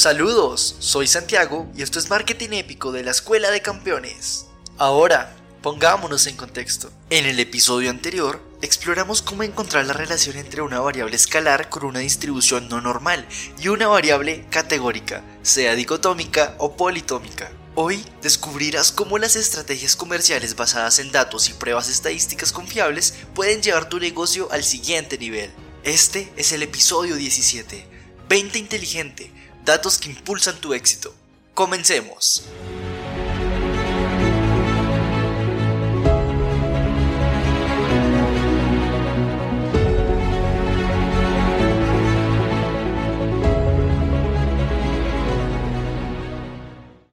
Saludos, soy Santiago y esto es Marketing Épico de la Escuela de Campeones. Ahora, pongámonos en contexto. En el episodio anterior, exploramos cómo encontrar la relación entre una variable escalar con una distribución no normal y una variable categórica, sea dicotómica o politómica. Hoy descubrirás cómo las estrategias comerciales basadas en datos y pruebas estadísticas confiables pueden llevar tu negocio al siguiente nivel. Este es el episodio 17. 20 inteligente, datos que impulsan tu éxito. Comencemos.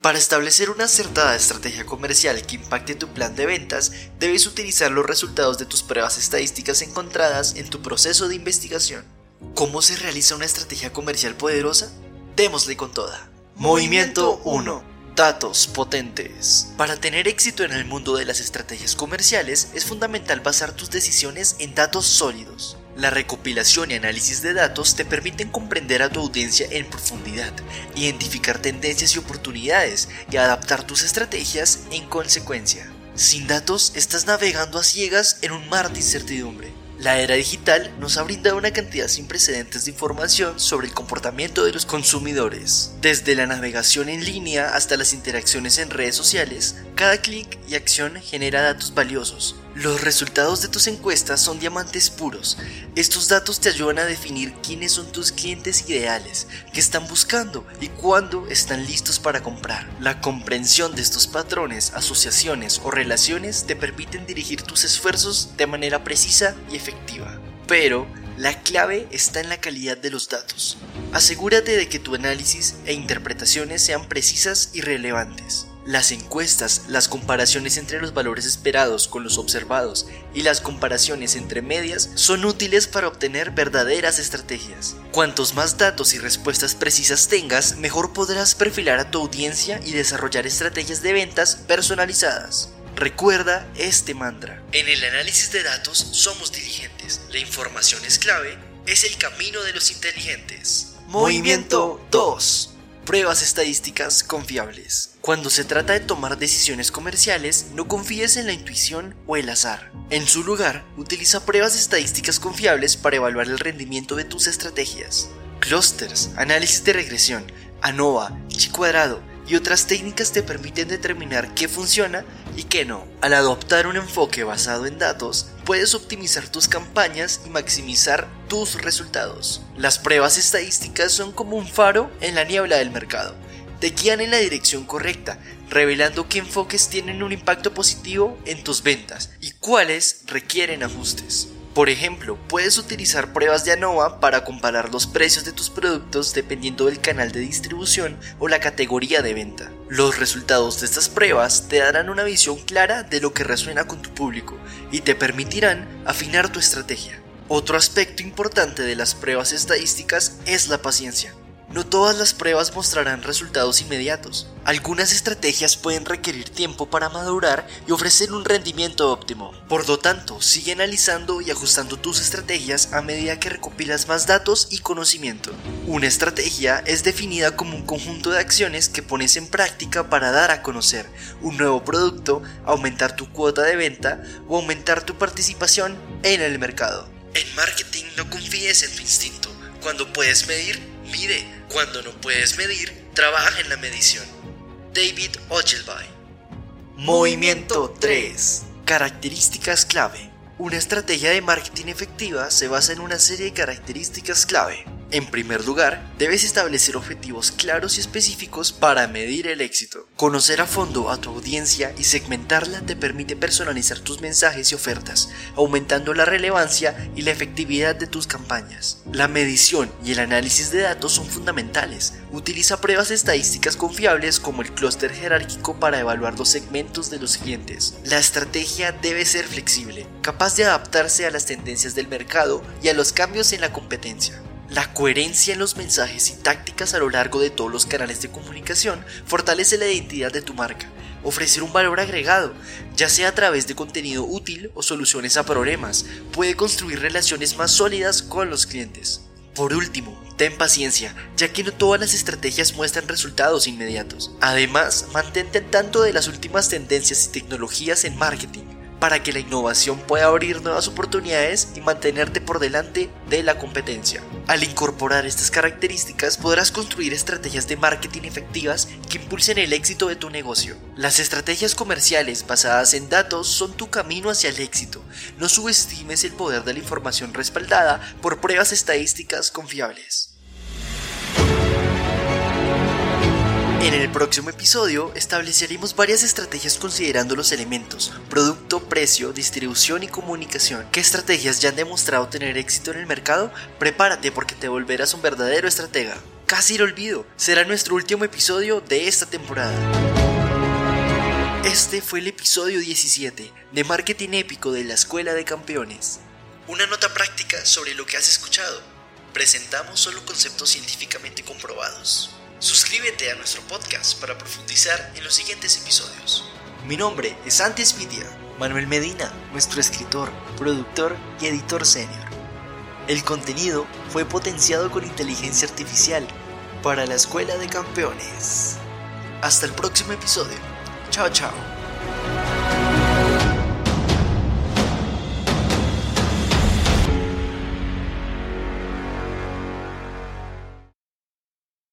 Para establecer una acertada estrategia comercial que impacte tu plan de ventas, debes utilizar los resultados de tus pruebas estadísticas encontradas en tu proceso de investigación. ¿Cómo se realiza una estrategia comercial poderosa? Démosle con toda. Movimiento 1. Datos potentes. Para tener éxito en el mundo de las estrategias comerciales es fundamental basar tus decisiones en datos sólidos. La recopilación y análisis de datos te permiten comprender a tu audiencia en profundidad, identificar tendencias y oportunidades y adaptar tus estrategias en consecuencia. Sin datos estás navegando a ciegas en un mar de incertidumbre. La era digital nos ha brindado una cantidad sin precedentes de información sobre el comportamiento de los consumidores. Desde la navegación en línea hasta las interacciones en redes sociales, cada clic y acción genera datos valiosos. Los resultados de tus encuestas son diamantes puros. Estos datos te ayudan a definir quiénes son tus clientes ideales, qué están buscando y cuándo están listos para comprar. La comprensión de estos patrones, asociaciones o relaciones te permiten dirigir tus esfuerzos de manera precisa y efectiva. Pero la clave está en la calidad de los datos. Asegúrate de que tu análisis e interpretaciones sean precisas y relevantes. Las encuestas, las comparaciones entre los valores esperados con los observados y las comparaciones entre medias son útiles para obtener verdaderas estrategias. Cuantos más datos y respuestas precisas tengas, mejor podrás perfilar a tu audiencia y desarrollar estrategias de ventas personalizadas. Recuerda este mantra. En el análisis de datos somos diligentes. La información es clave. Es el camino de los inteligentes. Movimiento 2. Pruebas estadísticas confiables. Cuando se trata de tomar decisiones comerciales, no confíes en la intuición o el azar. En su lugar, utiliza pruebas estadísticas confiables para evaluar el rendimiento de tus estrategias. Clusters, análisis de regresión, ANOVA, chi cuadrado y otras técnicas te permiten determinar qué funciona y qué no. Al adoptar un enfoque basado en datos, puedes optimizar tus campañas y maximizar tus resultados. Las pruebas estadísticas son como un faro en la niebla del mercado. Te guían en la dirección correcta, revelando qué enfoques tienen un impacto positivo en tus ventas y cuáles requieren ajustes. Por ejemplo, puedes utilizar pruebas de ANOVA para comparar los precios de tus productos dependiendo del canal de distribución o la categoría de venta. Los resultados de estas pruebas te darán una visión clara de lo que resuena con tu público y te permitirán afinar tu estrategia. Otro aspecto importante de las pruebas estadísticas es la paciencia. No todas las pruebas mostrarán resultados inmediatos. Algunas estrategias pueden requerir tiempo para madurar y ofrecer un rendimiento óptimo. Por lo tanto, sigue analizando y ajustando tus estrategias a medida que recopilas más datos y conocimiento. Una estrategia es definida como un conjunto de acciones que pones en práctica para dar a conocer un nuevo producto, aumentar tu cuota de venta o aumentar tu participación en el mercado. En marketing no confíes en tu instinto. Cuando puedes medir, mide. Cuando no puedes medir, trabaja en la medición. David Ogilvy. Movimiento 3. Características clave. Una estrategia de marketing efectiva se basa en una serie de características clave. En primer lugar, debes establecer objetivos claros y específicos para medir el éxito. Conocer a fondo a tu audiencia y segmentarla te permite personalizar tus mensajes y ofertas, aumentando la relevancia y la efectividad de tus campañas. La medición y el análisis de datos son fundamentales. Utiliza pruebas estadísticas confiables como el clúster jerárquico para evaluar los segmentos de los clientes. La estrategia debe ser flexible, capaz de adaptarse a las tendencias del mercado y a los cambios en la competencia. La coherencia en los mensajes y tácticas a lo largo de todos los canales de comunicación fortalece la identidad de tu marca. Ofrecer un valor agregado, ya sea a través de contenido útil o soluciones a problemas, puede construir relaciones más sólidas con los clientes. Por último, ten paciencia, ya que no todas las estrategias muestran resultados inmediatos. Además, mantente al tanto de las últimas tendencias y tecnologías en marketing para que la innovación pueda abrir nuevas oportunidades y mantenerte por delante de la competencia. Al incorporar estas características podrás construir estrategias de marketing efectivas que impulsen el éxito de tu negocio. Las estrategias comerciales basadas en datos son tu camino hacia el éxito. No subestimes el poder de la información respaldada por pruebas estadísticas confiables. En el próximo episodio estableceremos varias estrategias considerando los elementos producto, precio, distribución y comunicación. ¿Qué estrategias ya han demostrado tener éxito en el mercado? Prepárate porque te volverás un verdadero estratega. Casi lo olvido, será nuestro último episodio de esta temporada. Este fue el episodio 17 de Marketing Épico de la Escuela de Campeones. Una nota práctica sobre lo que has escuchado. Presentamos solo conceptos científicamente comprobados. Suscríbete a nuestro podcast para profundizar en los siguientes episodios. Mi nombre es Antes Media, Manuel Medina, nuestro escritor, productor y editor senior. El contenido fue potenciado con inteligencia artificial para la Escuela de Campeones. Hasta el próximo episodio. Chao, chao.